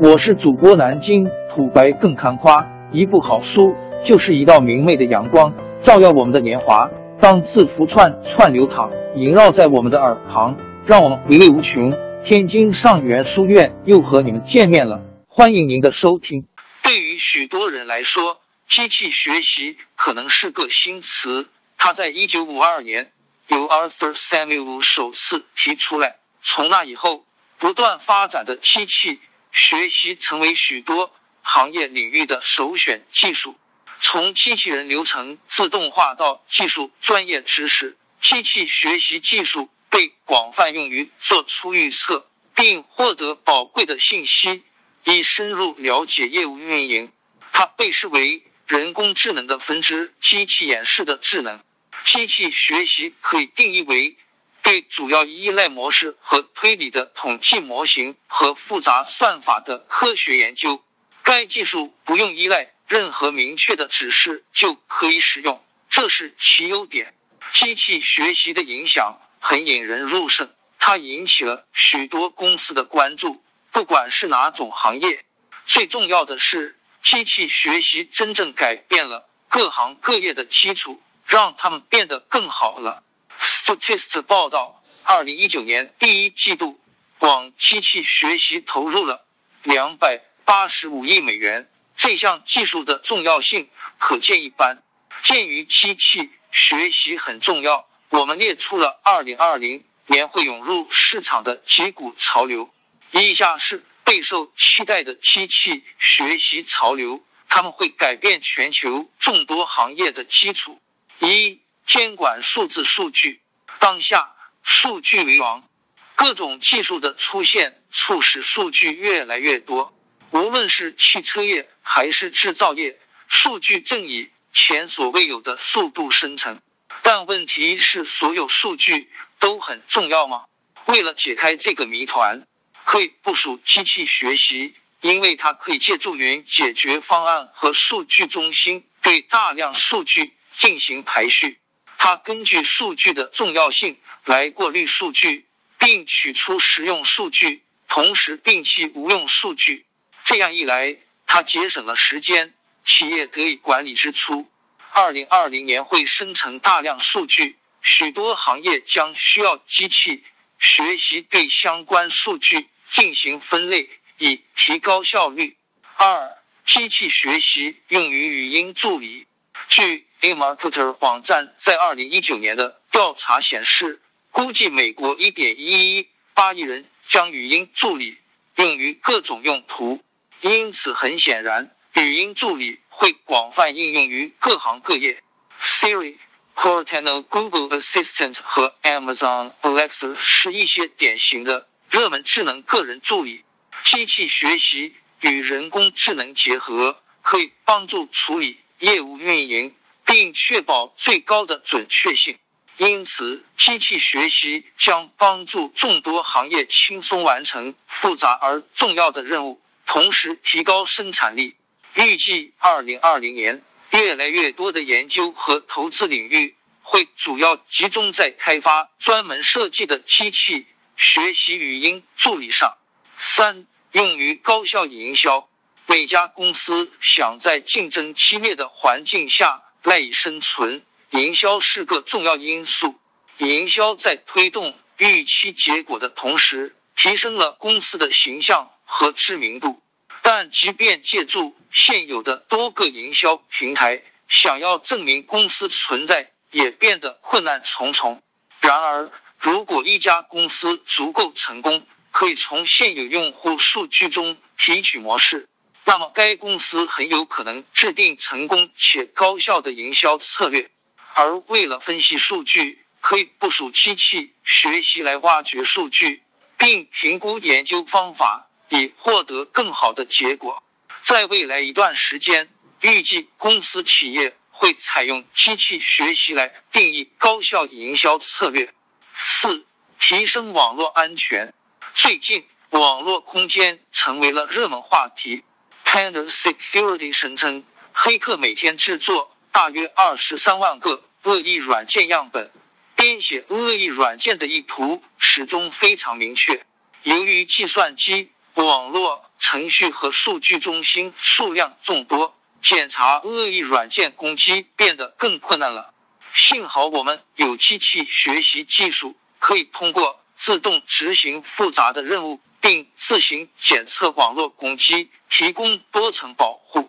我是主播南京土白更看花，一部好书就是一道明媚的阳光，照耀我们的年华。当字符串串流淌，萦绕在我们的耳旁，让我们回味无穷。天津上元书院又和你们见面了，欢迎您的收听。对于许多人来说，机器学习可能是个新词。它在一九五二年由 Arthur Samuel 首次提出来，从那以后不断发展的机器学习成为许多行业领域的首选技术。从机器人流程自动化到技术专业知识，机器学习技术。被广泛用于做出预测，并获得宝贵的信息，以深入了解业务运营。它被视为人工智能的分支，机器演示的智能。机器学习可以定义为对主要依赖模式和推理的统计模型和复杂算法的科学研究。该技术不用依赖任何明确的指示就可以使用，这是其优点。机器学习的影响。很引人入胜，它引起了许多公司的关注，不管是哪种行业。最重要的是，机器学习真正改变了各行各业的基础，让他们变得更好了。Statist 报道，二零一九年第一季度，往机器学习投入了两百八十五亿美元，这项技术的重要性可见一斑。鉴于机器学习很重要。我们列出了二零二零年会涌入市场的几股潮流，以下是备受期待的机器学习潮流，他们会改变全球众多行业的基础。一、监管数字数据。当下数据为王，各种技术的出现促使数据越来越多。无论是汽车业还是制造业，数据正以前所未有的速度生成。但问题是，所有数据都很重要吗？为了解开这个谜团，可以部署机器学习，因为它可以借助云解决方案和数据中心对大量数据进行排序。它根据数据的重要性来过滤数据，并取出实用数据，同时摒弃无用数据。这样一来，它节省了时间，企业得以管理支出。二零二零年会生成大量数据，许多行业将需要机器学习对相关数据进行分类，以提高效率。二、机器学习用于语音助理。据 eMarketer 网站在二零一九年的调查显示，估计美国一点一一八亿人将语音助理用于各种用途，因此很显然。语音助理会广泛应用于各行各业。Siri、Cortana、Google Assistant 和 Amazon Alexa 是一些典型的热门智能个人助理。机器学习与人工智能结合，可以帮助处理业务运营，并确保最高的准确性。因此，机器学习将帮助众多行业轻松完成复杂而重要的任务，同时提高生产力。预计二零二零年，越来越多的研究和投资领域会主要集中在开发专门设计的机器学习语音助理上。三、用于高效营销。每家公司想在竞争激烈的环境下赖以生存，营销是个重要因素。营销在推动预期结果的同时，提升了公司的形象和知名度。但即便借助现有的多个营销平台，想要证明公司存在也变得困难重重。然而，如果一家公司足够成功，可以从现有用户数据中提取模式，那么该公司很有可能制定成功且高效的营销策略。而为了分析数据，可以部署机器学习来挖掘数据，并评估研究方法。以获得更好的结果。在未来一段时间，预计公司企业会采用机器学习来定义高效营销策略。四、提升网络安全。最近，网络空间成为了热门话题。Panda Security 声称，黑客每天制作大约二十三万个恶意软件样本，编写恶意软件的意图始终非常明确。由于计算机网络程序和数据中心数量众多，检查恶意软件攻击变得更困难了。幸好我们有机器学习技术，可以通过自动执行复杂的任务，并自行检测网络攻击，提供多层保护。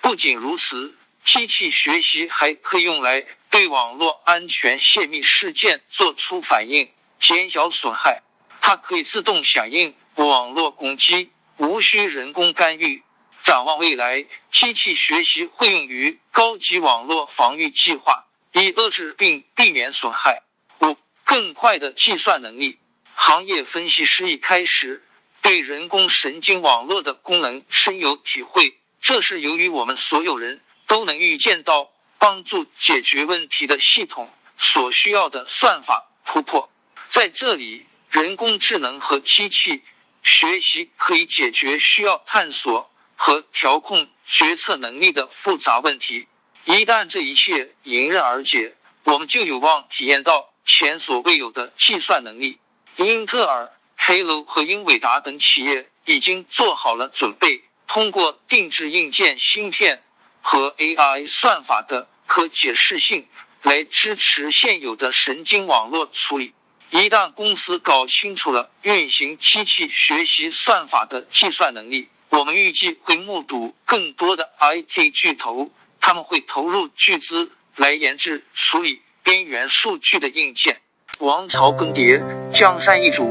不仅如此，机器学习还可以用来对网络安全泄密事件做出反应，减小损害。它可以自动响应网络攻击，无需人工干预。展望未来，机器学习会用于高级网络防御计划。以遏制并避免损害。五、更快的计算能力。行业分析师一开始对人工神经网络的功能深有体会，这是由于我们所有人都能预见到帮助解决问题的系统所需要的算法突破。在这里，人工智能和机器学习可以解决需要探索和调控决策能力的复杂问题。一旦这一切迎刃而解，我们就有望体验到前所未有的计算能力。英特尔、黑楼和英伟达等企业已经做好了准备，通过定制硬件芯片和 AI 算法的可解释性来支持现有的神经网络处理。一旦公司搞清楚了运行机器学习算法的计算能力，我们预计会目睹更多的 IT 巨头。他们会投入巨资来研制处理边缘数据的硬件。王朝更迭，江山易主，